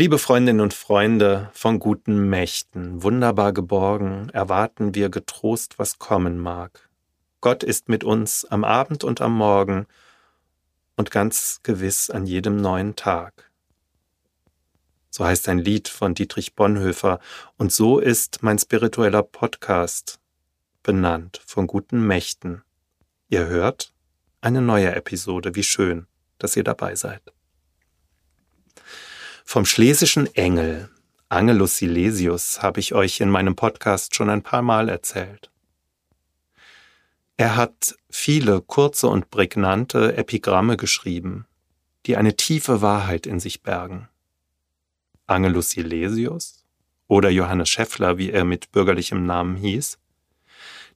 Liebe Freundinnen und Freunde von guten Mächten, wunderbar geborgen, erwarten wir getrost, was kommen mag. Gott ist mit uns am Abend und am Morgen und ganz gewiss an jedem neuen Tag. So heißt ein Lied von Dietrich Bonhoeffer und so ist mein spiritueller Podcast benannt von guten Mächten. Ihr hört eine neue Episode, wie schön, dass ihr dabei seid. Vom schlesischen Engel, Angelus Silesius, habe ich euch in meinem Podcast schon ein paar Mal erzählt. Er hat viele kurze und prägnante Epigramme geschrieben, die eine tiefe Wahrheit in sich bergen. Angelus Silesius oder Johannes Scheffler, wie er mit bürgerlichem Namen hieß,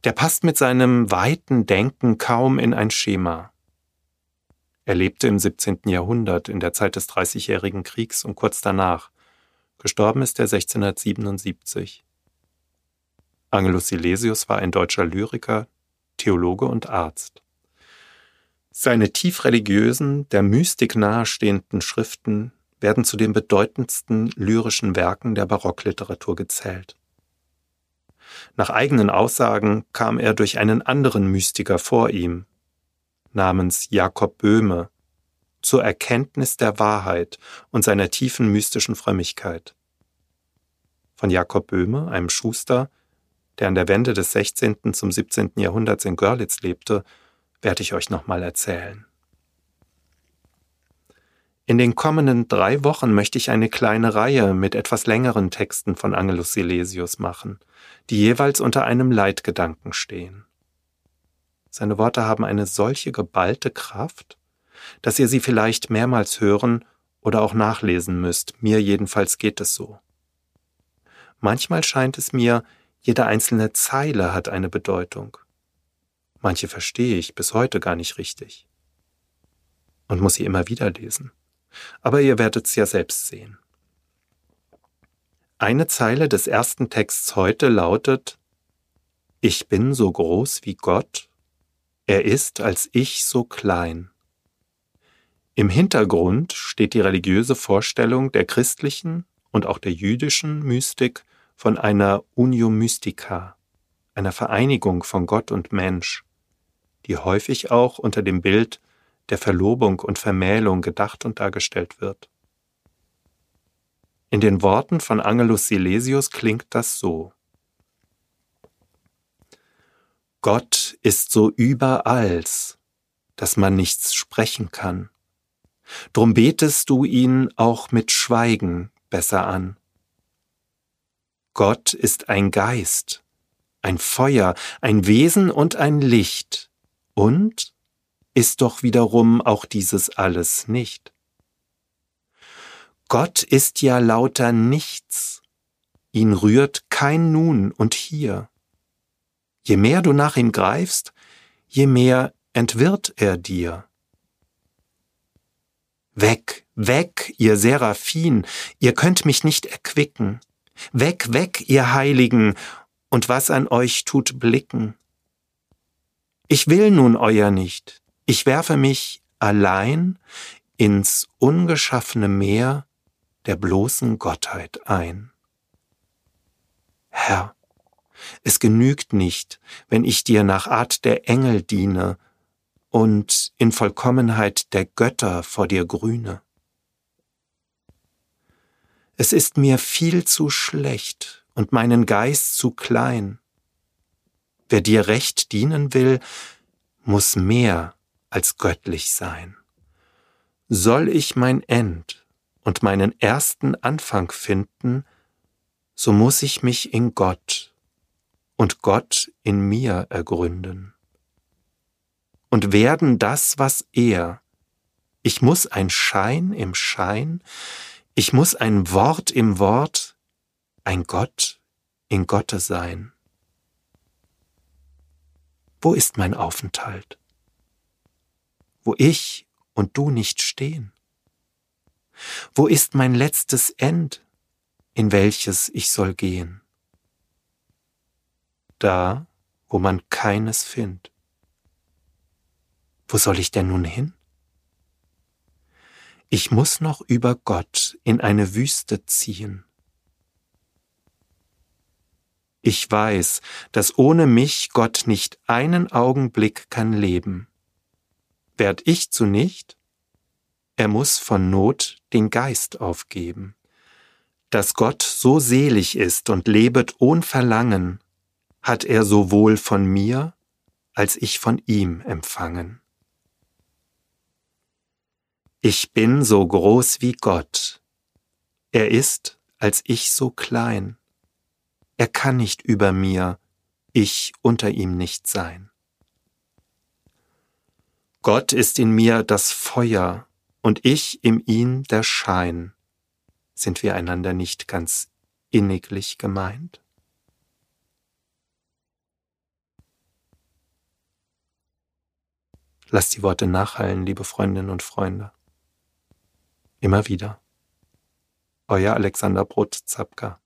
der passt mit seinem weiten Denken kaum in ein Schema. Er lebte im 17. Jahrhundert in der Zeit des Dreißigjährigen Kriegs und kurz danach. Gestorben ist er 1677. Angelus Silesius war ein deutscher Lyriker, Theologe und Arzt. Seine tief religiösen, der Mystik nahestehenden Schriften werden zu den bedeutendsten lyrischen Werken der Barockliteratur gezählt. Nach eigenen Aussagen kam er durch einen anderen Mystiker vor ihm, namens Jakob Böhme, zur Erkenntnis der Wahrheit und seiner tiefen mystischen Frömmigkeit. Von Jakob Böhme, einem Schuster, der an der Wende des 16. zum 17. Jahrhunderts in Görlitz lebte, werde ich euch nochmal erzählen. In den kommenden drei Wochen möchte ich eine kleine Reihe mit etwas längeren Texten von Angelus Silesius machen, die jeweils unter einem Leitgedanken stehen. Seine Worte haben eine solche geballte Kraft, dass ihr sie vielleicht mehrmals hören oder auch nachlesen müsst. Mir jedenfalls geht es so. Manchmal scheint es mir, jede einzelne Zeile hat eine Bedeutung. Manche verstehe ich bis heute gar nicht richtig und muss sie immer wieder lesen aber ihr werdet es ja selbst sehen. Eine Zeile des ersten Texts heute lautet Ich bin so groß wie Gott, er ist als ich so klein. Im Hintergrund steht die religiöse Vorstellung der christlichen und auch der jüdischen Mystik von einer Unio Mystica, einer Vereinigung von Gott und Mensch, die häufig auch unter dem Bild der Verlobung und Vermählung gedacht und dargestellt wird. In den Worten von Angelus Silesius klingt das so. Gott ist so überalls, dass man nichts sprechen kann. Drum betest du ihn auch mit Schweigen besser an. Gott ist ein Geist, ein Feuer, ein Wesen und ein Licht und ist doch wiederum auch dieses alles nicht. Gott ist ja lauter nichts, ihn rührt kein Nun und hier. Je mehr du nach ihm greifst, je mehr entwirrt er dir. Weg, weg, ihr Seraphin, ihr könnt mich nicht erquicken. Weg, weg, ihr Heiligen, und was an euch tut blicken. Ich will nun euer nicht, ich werfe mich allein ins ungeschaffene Meer der bloßen Gottheit ein. Herr, es genügt nicht, wenn ich dir nach Art der Engel diene und in Vollkommenheit der Götter vor dir grüne. Es ist mir viel zu schlecht und meinen Geist zu klein. Wer dir recht dienen will, muss mehr als göttlich sein. Soll ich mein End und meinen ersten Anfang finden, so muss ich mich in Gott und Gott in mir ergründen. Und werden das, was er. Ich muss ein Schein im Schein, ich muss ein Wort im Wort, ein Gott in Gotte sein. Wo ist mein Aufenthalt? wo ich und du nicht stehen? Wo ist mein letztes End, in welches ich soll gehen? Da, wo man keines findet. Wo soll ich denn nun hin? Ich muss noch über Gott in eine Wüste ziehen. Ich weiß, dass ohne mich Gott nicht einen Augenblick kann leben. Werd ich zu nicht? Er muss von Not den Geist aufgeben. Dass Gott so selig ist und lebet ohn Verlangen, hat er sowohl von mir als ich von ihm empfangen. Ich bin so groß wie Gott. Er ist als ich so klein. Er kann nicht über mir, ich unter ihm nicht sein. Gott ist in mir das Feuer und ich im ihn der Schein. Sind wir einander nicht ganz inniglich gemeint? Lasst die Worte nachhallen, liebe Freundinnen und Freunde. Immer wieder. Euer Alexander Brot-Zapka.